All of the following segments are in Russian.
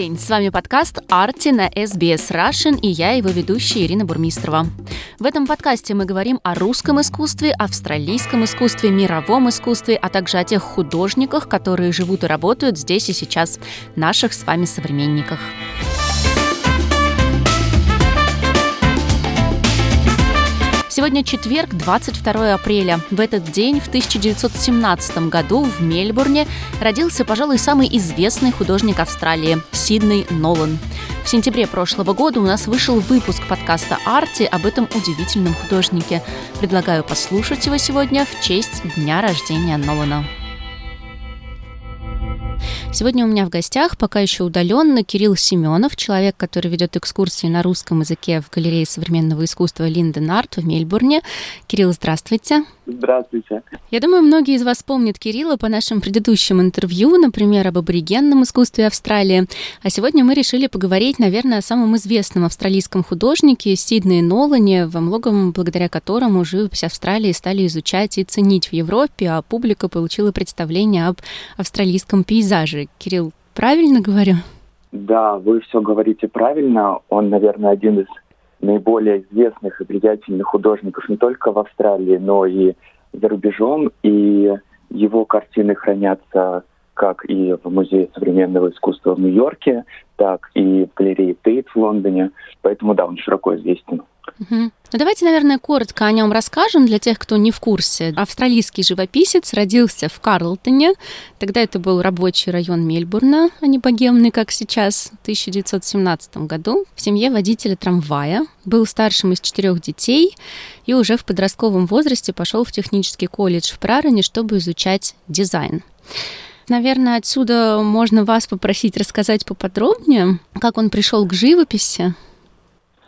день, с вами подкаст «Арти» на SBS Russian и я, его ведущая Ирина Бурмистрова. В этом подкасте мы говорим о русском искусстве, австралийском искусстве, мировом искусстве, а также о тех художниках, которые живут и работают здесь и сейчас, наших с вами современниках. Сегодня четверг, 22 апреля. В этот день, в 1917 году, в Мельбурне родился, пожалуй, самый известный художник Австралии – Сидней Нолан. В сентябре прошлого года у нас вышел выпуск подкаста «Арти» об этом удивительном художнике. Предлагаю послушать его сегодня в честь дня рождения Нолана. Сегодня у меня в гостях, пока еще удаленно, Кирилл Семенов, человек, который ведет экскурсии на русском языке в галерее современного искусства Линден Арт в Мельбурне. Кирилл, здравствуйте. Здравствуйте. Я думаю, многие из вас помнят Кирилла по нашим предыдущим интервью, например, об аборигенном искусстве Австралии. А сегодня мы решили поговорить, наверное, о самом известном австралийском художнике Сиднее Нолане, во многом благодаря которому живопись Австралии стали изучать и ценить в Европе, а публика получила представление об австралийском пейзаже. Кирилл, правильно говорю? Да, вы все говорите правильно. Он, наверное, один из наиболее известных и влиятельных художников не только в Австралии, но и за рубежом. И его картины хранятся как и в Музее современного искусства в Нью-Йорке, так и в галерее Тейт в Лондоне. Поэтому, да, он широко известен. Угу. Ну, давайте, наверное, коротко о нем расскажем для тех, кто не в курсе. Австралийский живописец родился в Карлтоне. Тогда это был рабочий район Мельбурна, а не богемный, как сейчас, в 1917 году. В семье водителя трамвая. Был старшим из четырех детей и уже в подростковом возрасте пошел в технический колледж в Прароне, чтобы изучать дизайн. Наверное, отсюда можно вас попросить рассказать поподробнее, как он пришел к живописи.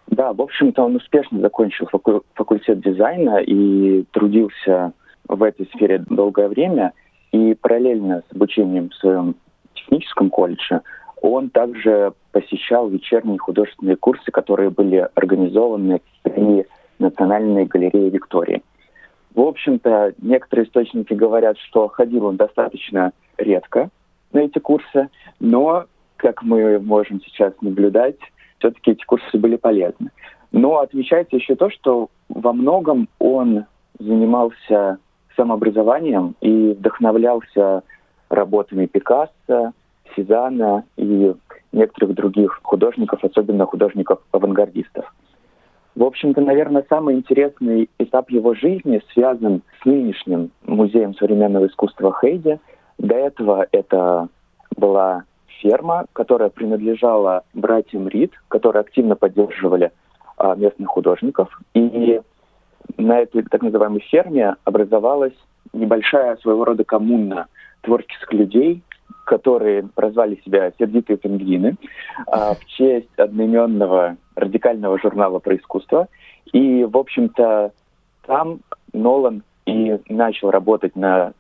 Да, в общем-то, он успешно закончил факу- факультет дизайна и трудился в этой сфере долгое время. И параллельно с обучением в своем техническом колледже он также посещал вечерние художественные курсы, которые были организованы при Национальной галерее Виктории. В общем-то, некоторые источники говорят, что ходил он достаточно редко на эти курсы, но, как мы можем сейчас наблюдать, все-таки эти курсы были полезны. Но отмечается еще то, что во многом он занимался самообразованием и вдохновлялся работами Пикассо, Сезана и некоторых других художников, особенно художников-авангардистов. В общем-то, наверное, самый интересный этап его жизни связан с нынешним музеем современного искусства Хейди. До этого это была ферма, которая принадлежала братьям Рид, которые активно поддерживали а, местных художников. И на этой так называемой ферме образовалась небольшая своего рода коммуна творческих людей, которые прозвали себя «Сердитые пингвины» а, в честь одноименного радикального журнала про искусство. И, в общем-то, там Нолан и начал работать над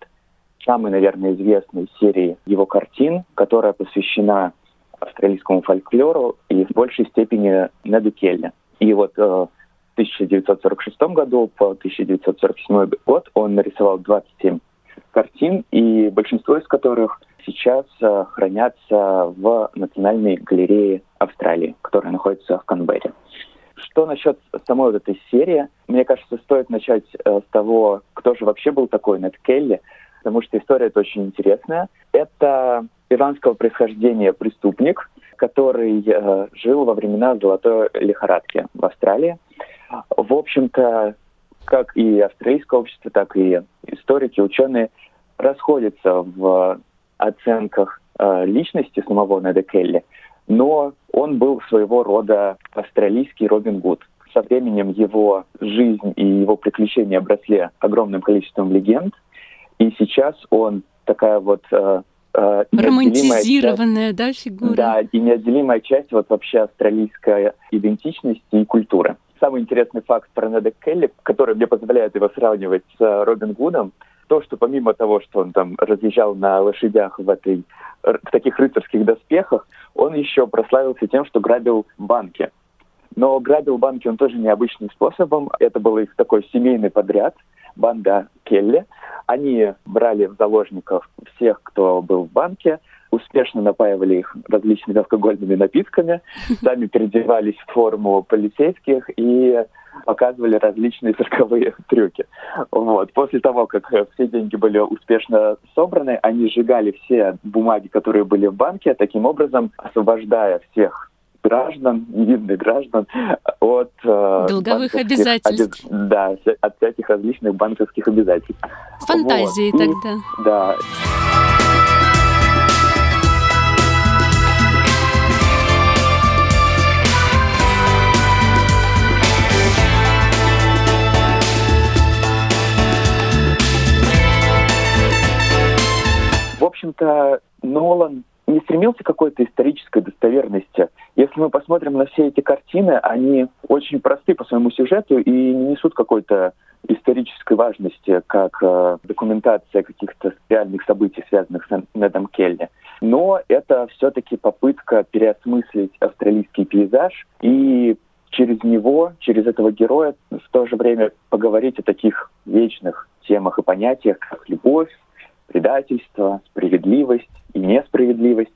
самой, наверное, известной серии его картин, которая посвящена австралийскому фольклору и в большей степени Неду Келли. И вот э, в 1946 году по 1947 год он нарисовал 27 картин, и большинство из которых сейчас э, хранятся в Национальной галерее Австралии, которая находится в Канберре. Что насчет самой вот этой серии? Мне кажется, стоит начать э, с того, кто же вообще был такой Нед Келли потому что история это очень интересная. Это иранского происхождения преступник, который э, жил во времена золотой лихорадки в Австралии. В общем-то, как и австралийское общество, так и историки, ученые расходятся в оценках э, личности самого Неда Келли, но он был своего рода австралийский Робин Гуд. Со временем его жизнь и его приключения обросли огромным количеством легенд, и сейчас он такая вот э, э, романтизированная, часть, да, фигура? Да, и неотделимая часть вот вообще австралийской идентичности и культуры. самый интересный факт про Неда Келли, который мне позволяет его сравнивать с Робин Гудом, то, что помимо того, что он там разъезжал на лошадях в этой в таких рыцарских доспехах, он еще прославился тем, что грабил банки. Но грабил банки он тоже необычным способом. Это был их такой семейный подряд, банда Келли. Они брали в заложников всех, кто был в банке, успешно напаивали их различными алкогольными напитками, сами переодевались в форму полицейских и показывали различные цирковые трюки. Вот. После того, как все деньги были успешно собраны, они сжигали все бумаги, которые были в банке, таким образом освобождая всех граждан, невинных граждан от э, долговых обязательств. Оби... Да, от всяких различных банковских обязательств. Фантазии вот. тогда. И, да. В общем-то, Нолан не стремился к какой-то исторической достоверности. Если мы посмотрим на все эти картины, они очень просты по своему сюжету и не несут какой-то исторической важности, как э, документация каких-то реальных событий, связанных с Недом Келли. Но это все-таки попытка переосмыслить австралийский пейзаж и через него, через этого героя, в то же время поговорить о таких вечных темах и понятиях, как любовь, предательство, справедливость и несправедливость.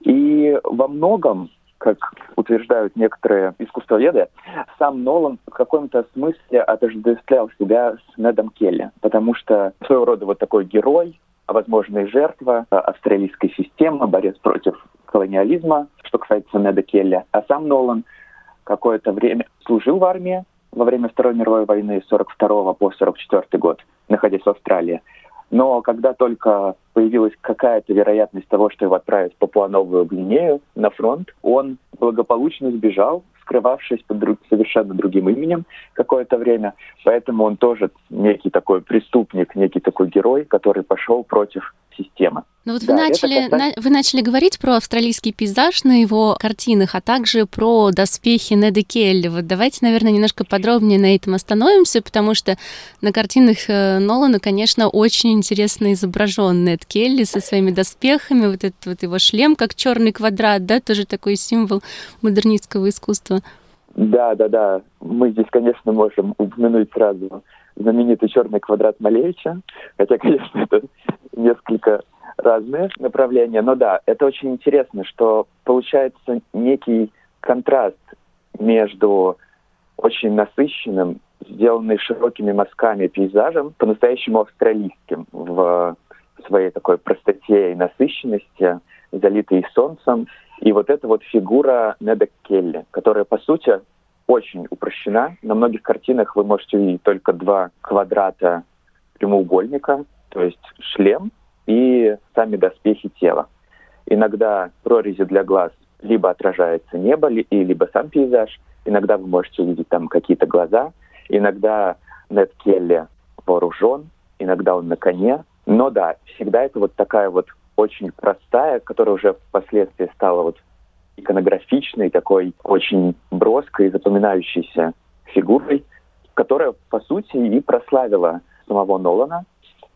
И во многом, как утверждают некоторые искусствоведы, сам Нолан в каком-то смысле отождествлял себя с Недом Келли, потому что своего рода вот такой герой, а возможно и жертва австралийской системы, борец против колониализма, что касается Неда Келли. А сам Нолан какое-то время служил в армии во время Второй мировой войны с 42 по 44 год, находясь в Австралии. Но когда только появилась какая-то вероятность того, что его отправят в Папуа-Новую Гвинею на фронт, он благополучно сбежал, скрывавшись под друг, совершенно другим именем какое-то время. Поэтому он тоже некий такой преступник, некий такой герой, который пошел против системы. Ну вот да, вы, начали, касается... на, вы начали говорить про австралийский пейзаж на его картинах, а также про доспехи Неды Келли. Вот давайте, наверное, немножко подробнее на этом остановимся, потому что на картинах э, Нолана, конечно, очень интересно изображен Нед Келли со своими доспехами, вот этот вот его шлем, как черный квадрат, да, тоже такой символ модернистского искусства. Да, да, да. Мы здесь, конечно, можем упомянуть сразу знаменитый черный квадрат Малевича, хотя, конечно, это несколько разные направления. Но да, это очень интересно, что получается некий контраст между очень насыщенным, сделанный широкими мазками пейзажем, по-настоящему австралийским в своей такой простоте и насыщенности, залитой солнцем. И вот эта вот фигура Неда Келли, которая, по сути, очень упрощена. На многих картинах вы можете увидеть только два квадрата прямоугольника, то есть шлем и сами доспехи тела. Иногда прорези для глаз либо отражается небо, либо сам пейзаж. Иногда вы можете увидеть там какие-то глаза. Иногда Нед Келли вооружен, иногда он на коне. Но да, всегда это вот такая вот очень простая, которая уже впоследствии стала вот иконографичной, такой очень броской, запоминающейся фигурой, которая, по сути, и прославила самого Нолана,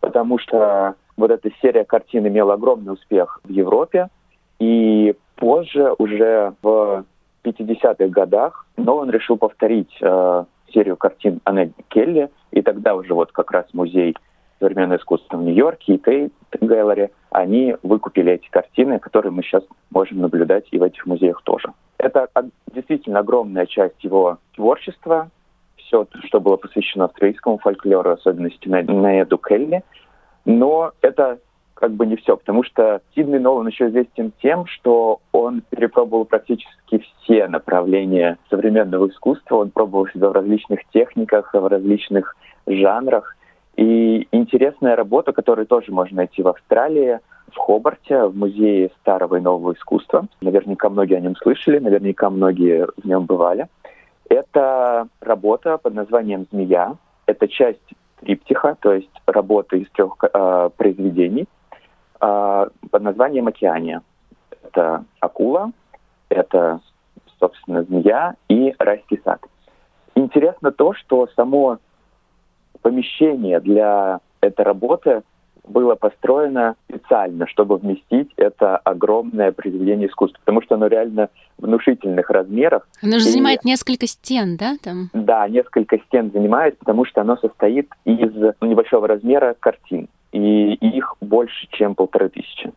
потому что вот эта серия картин имела огромный успех в Европе, и позже, уже в 50-х годах, Нолан решил повторить э, серию картин Аннет Келли, и тогда уже вот как раз музей современное искусство в Нью-Йорке и Тейт Гэллери, они выкупили эти картины, которые мы сейчас можем наблюдать и в этих музеях тоже. Это действительно огромная часть его творчества, все, что было посвящено австралийскому фольклору, особенности на, Эду Келли. Но это как бы не все, потому что Сидней Нолан еще известен тем, что он перепробовал практически все направления современного искусства. Он пробовал себя в различных техниках, в различных жанрах. И интересная работа, которую тоже можно найти в Австралии, в Хобарте, в музее старого и нового искусства. Наверняка многие о нем слышали, наверняка многие в нем бывали. Это работа под названием «Змея». Это часть триптиха, то есть работа из трех э, произведений э, под названием «Океания». Это акула, это, собственно, змея и райский сад. интересно то, что само помещение для этой работы было построено специально, чтобы вместить это огромное произведение искусства, потому что оно реально внушительных размеров. Оно же и... занимает несколько стен, да? Там? Да, несколько стен занимает, потому что оно состоит из небольшого размера картин, и их больше, чем полторы тысячи.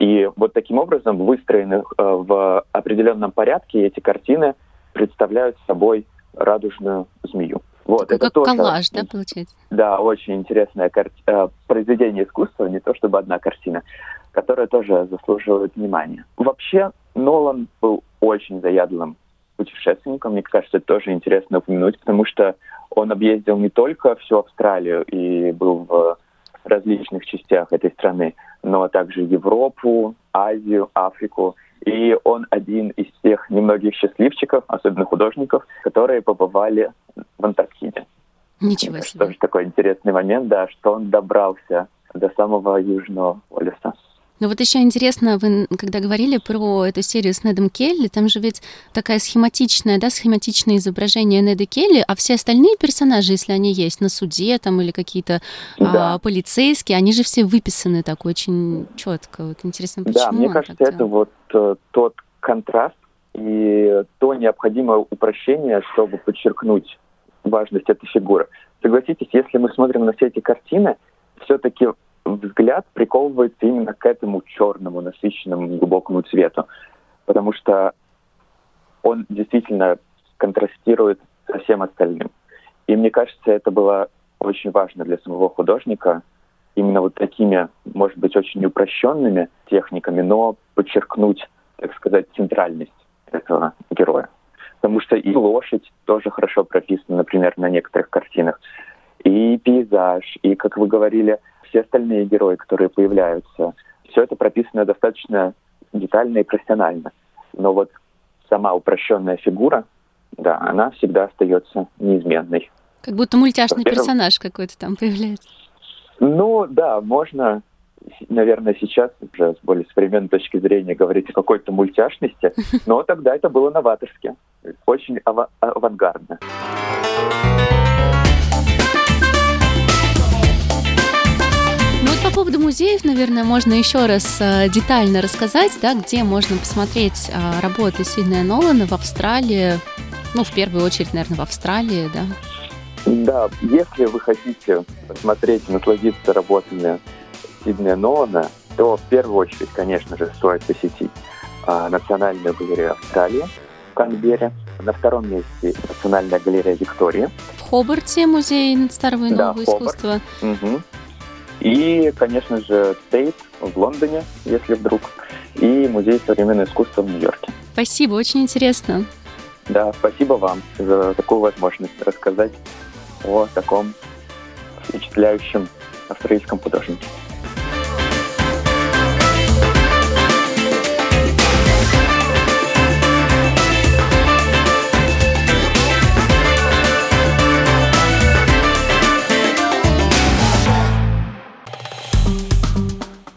И вот таким образом, выстроенных э, в определенном порядке, эти картины представляют собой радужную змею. Вот, Такой это как тоже, коллаж, да, получается? Да, очень интересное кар... Э, произведение искусства, не то чтобы одна картина, которая тоже заслуживает внимания. Вообще, Нолан был очень заядлым путешественником, мне кажется, это тоже интересно упомянуть, потому что он объездил не только всю Австралию и был в различных частях этой страны, но также Европу, Азию, Африку. И он один из тех немногих счастливчиков, особенно художников, которые побывали в Антарктиде. Ничего себе. Тоже такой интересный момент, да, что он добрался до самого Южного полюса. Но вот еще интересно, вы когда говорили про эту серию с Недом Келли, там же ведь такая схематичная, да, схематичное изображение Неда Келли, а все остальные персонажи, если они есть на суде там или какие-то да. а, полицейские, они же все выписаны так очень четко. Вот интересно, почему? Да, мне кажется, это вот э, тот контраст и то необходимое упрощение, чтобы подчеркнуть важность этой фигуры. Согласитесь, если мы смотрим на все эти картины, все-таки взгляд приковывается именно к этому черному, насыщенному, глубокому цвету. Потому что он действительно контрастирует со всем остальным. И мне кажется, это было очень важно для самого художника, именно вот такими, может быть, очень упрощенными техниками, но подчеркнуть, так сказать, центральность этого героя. Потому что и лошадь тоже хорошо прописана, например, на некоторых картинах, и пейзаж, и, как вы говорили, все остальные герои, которые появляются, все это прописано достаточно детально и профессионально. Но вот сама упрощенная фигура, да, она всегда остается неизменной. Как будто мультяшный персонаж какой-то там появляется. Ну да, можно, наверное, сейчас уже с более современной точки зрения говорить о какой-то мультяшности, но тогда это было новаторски, очень ава- авангардно. По поводу музеев, наверное, можно еще раз э, детально рассказать, да, где можно посмотреть э, работы Сиднея Нолана в Австралии, ну, в первую очередь, наверное, в Австралии, да? Да, если вы хотите посмотреть насладиться работами Сиднея Нолана, то в первую очередь, конечно же, стоит посетить а, Национальную галерею Австралии в Канберре. На втором месте Национальная галерея Виктории. В Хобарте музей старого и нового да, искусства. Угу. И, конечно же, Стейт в Лондоне, если вдруг, и Музей современного искусства в Нью-Йорке. Спасибо, очень интересно. Да, спасибо вам за такую возможность рассказать о таком впечатляющем австралийском художнике.